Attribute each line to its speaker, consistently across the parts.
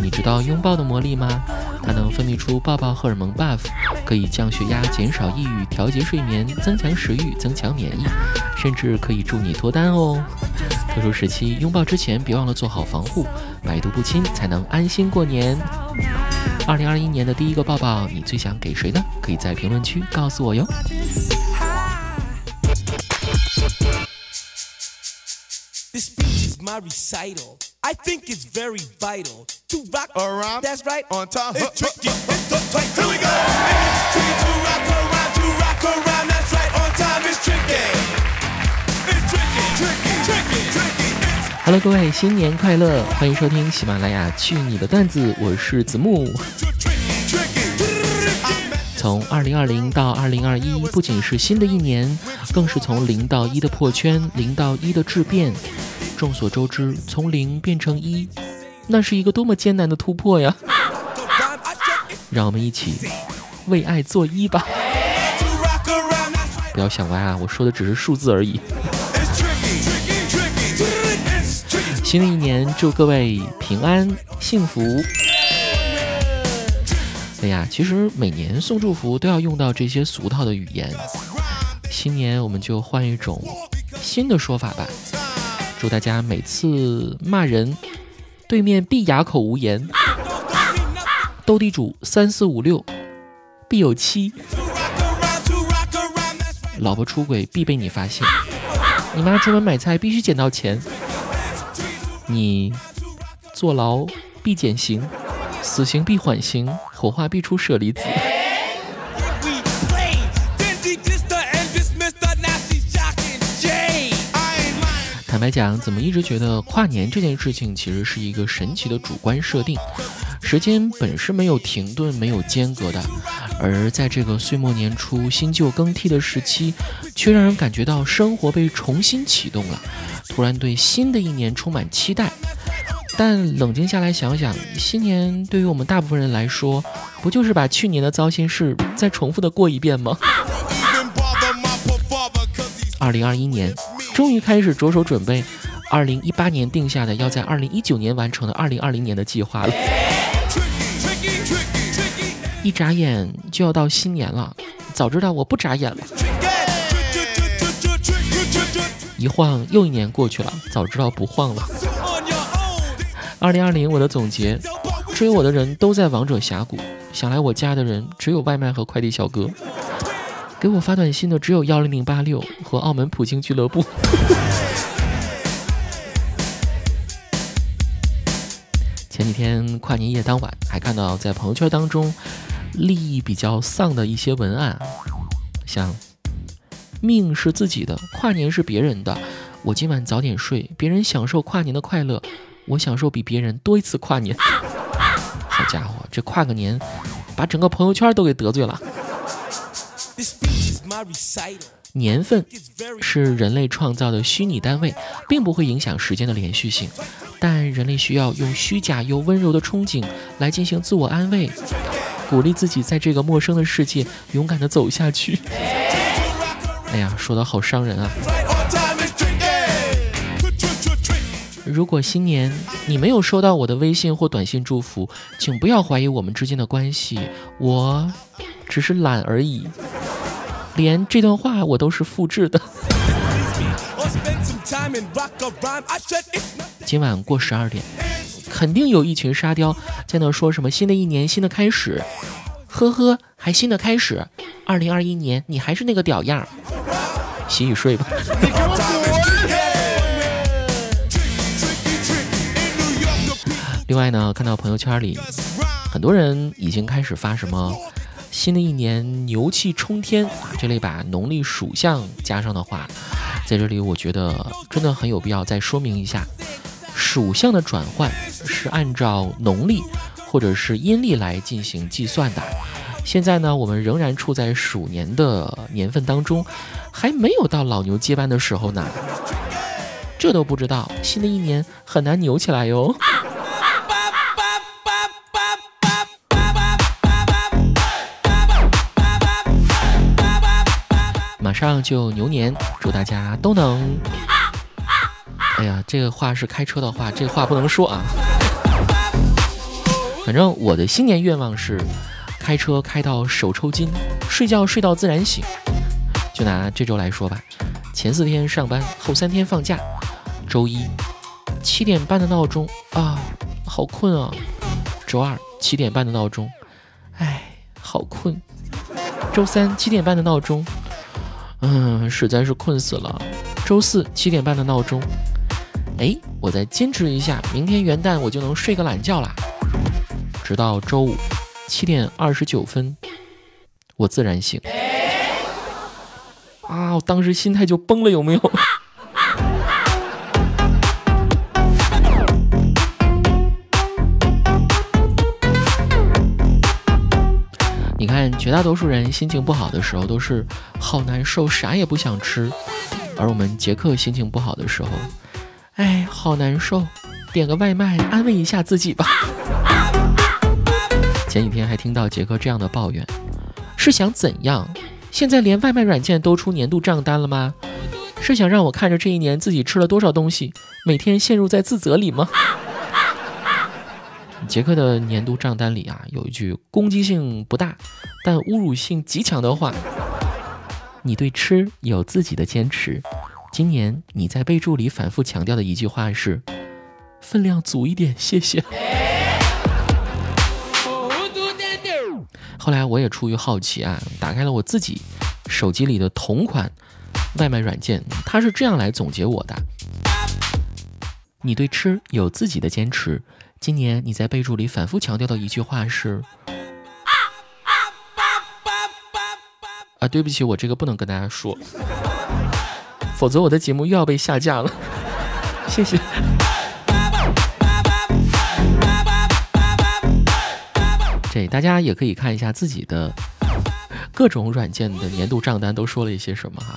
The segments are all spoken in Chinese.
Speaker 1: 你知道拥抱的魔力吗？它能分泌出抱抱荷尔蒙 buff，可以降血压、减少抑郁、调节睡眠、增强食欲、增强免疫，甚至可以助你脱单哦。特殊时期拥抱之前，别忘了做好防护，百毒不侵，才能安心过年。二零二一年的第一个抱抱，你最想给谁呢？可以在评论区告诉我哟。Hello，各位，新年快乐！欢迎收听喜马拉雅《去你的段子》，我是子木。从二零二零到二零二一，不仅是新的一年，更是从零到一的破圈，零到一的质变。众所周知，从零变成一，那是一个多么艰难的突破呀！让我们一起为爱作揖吧！不要想歪啊，我说的只是数字而已。新的一年，祝各位平安幸福。哎呀，其实每年送祝福都要用到这些俗套的语言，新年我们就换一种新的说法吧。祝大家每次骂人，对面必哑口无言；斗地主三四五六必有七；老婆出轨必被你发现；你妈出门买菜必须捡到钱。你坐牢必减刑，死刑必缓刑，火化必出舍利子。来讲，怎么一直觉得跨年这件事情其实是一个神奇的主观设定？时间本是没有停顿、没有间隔的，而在这个岁末年初、新旧更替的时期，却让人感觉到生活被重新启动了。突然对新的一年充满期待，但冷静下来想想，新年对于我们大部分人来说，不就是把去年的糟心事再重复的过一遍吗？二零二一年终于开始着手准备二零一八年定下的要在二零一九年完成的二零二零年的计划了。一眨眼就要到新年了，早知道我不眨眼了。一晃又一年过去了，早知道不晃了。二零二零，我的总结：追我的人都在王者峡谷，想来我家的人只有外卖和快递小哥，给我发短信的只有幺零零八六和澳门普京俱乐部。前几天跨年夜当晚，还看到在朋友圈当中，利益比较丧的一些文案，像。命是自己的，跨年是别人的。我今晚早点睡，别人享受跨年的快乐，我享受比别人多一次跨年。好家伙，这跨个年，把整个朋友圈都给得罪了。年份是人类创造的虚拟单位，并不会影响时间的连续性，但人类需要用虚假又温柔的憧憬来进行自我安慰，鼓励自己在这个陌生的世界勇敢地走下去。哎呀，说的好伤人啊！如果新年你没有收到我的微信或短信祝福，请不要怀疑我们之间的关系，我只是懒而已。连这段话我都是复制的。今晚过十二点，肯定有一群沙雕在那说什么新的一年新的开始，呵呵，还新的开始？二零二一年你还是那个屌样。洗洗睡吧。另外呢，看到朋友圈里很多人已经开始发什么新的一年牛气冲天啊这类把农历属相加上的话，在这里我觉得真的很有必要再说明一下，属相的转换是按照农历或者是阴历来进行计算的。现在呢，我们仍然处在鼠年的年份当中，还没有到老牛接班的时候呢。这都不知道，新的一年很难牛起来哟。上就牛年，祝大家都能……哎呀，这个话是开车的话，这话不能说啊。反正我的新年愿望是开车开到手抽筋，睡觉睡到自然醒。就拿这周来说吧，前四天上班，后三天放假。周一七点半的闹钟啊，好困啊。周二七点半的闹钟，哎，好困。周三七点半的闹钟，嗯，实在是困死了。周四七点半的闹钟，哎，我再坚持一下，明天元旦我就能睡个懒觉啦。直到周五七点二十九分，我自然醒。啊，我当时心态就崩了，有没有？绝大多数人心情不好的时候都是好难受，啥也不想吃；而我们杰克心情不好的时候，哎，好难受，点个外卖安慰一下自己吧。前几天还听到杰克这样的抱怨，是想怎样？现在连外卖软件都出年度账单了吗？是想让我看着这一年自己吃了多少东西，每天陷入在自责里吗？杰克的年度账单里啊，有一句攻击性不大，但侮辱性极强的话：“你对吃有自己的坚持。”今年你在备注里反复强调的一句话是：“分量足一点，谢谢。”后来我也出于好奇啊，打开了我自己手机里的同款外卖软件，它是这样来总结我的：“你对吃有自己的坚持。”今年你在备注里反复强调的一句话是：啊，对不起，我这个不能跟大家说，否则我的节目又要被下架了。谢谢。这大家也可以看一下自己的各种软件的年度账单都说了一些什么哈。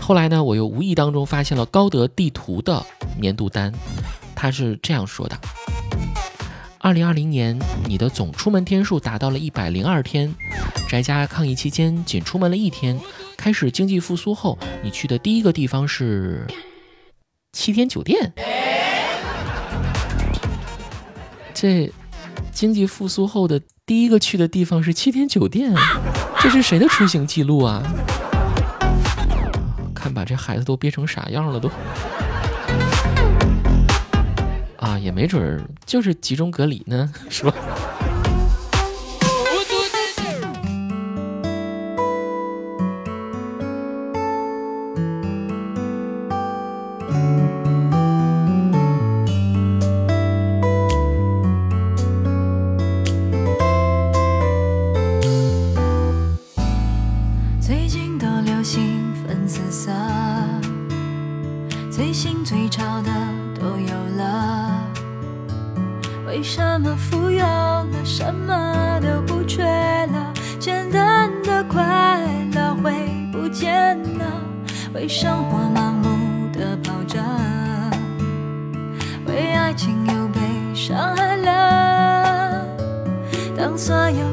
Speaker 1: 后来呢，我又无意当中发现了高德地图的年度单，他是这样说的。二零二零年，你的总出门天数达到了一百零二天，宅家抗疫期间仅出门了一天。开始经济复苏后，你去的第一个地方是七天酒店。这经济复苏后的第一个去的地方是七天酒店，这是谁的出行记录啊？看把这孩子都憋成啥样了都。啊，也没准儿就是集中隔离呢，是吧？
Speaker 2: 最近都流行粉紫色，最新最潮的都有了。为什么富有了，什么都不缺了？简单的快乐会不见了，为生活盲目的跑着，为爱情又被伤害了。当所有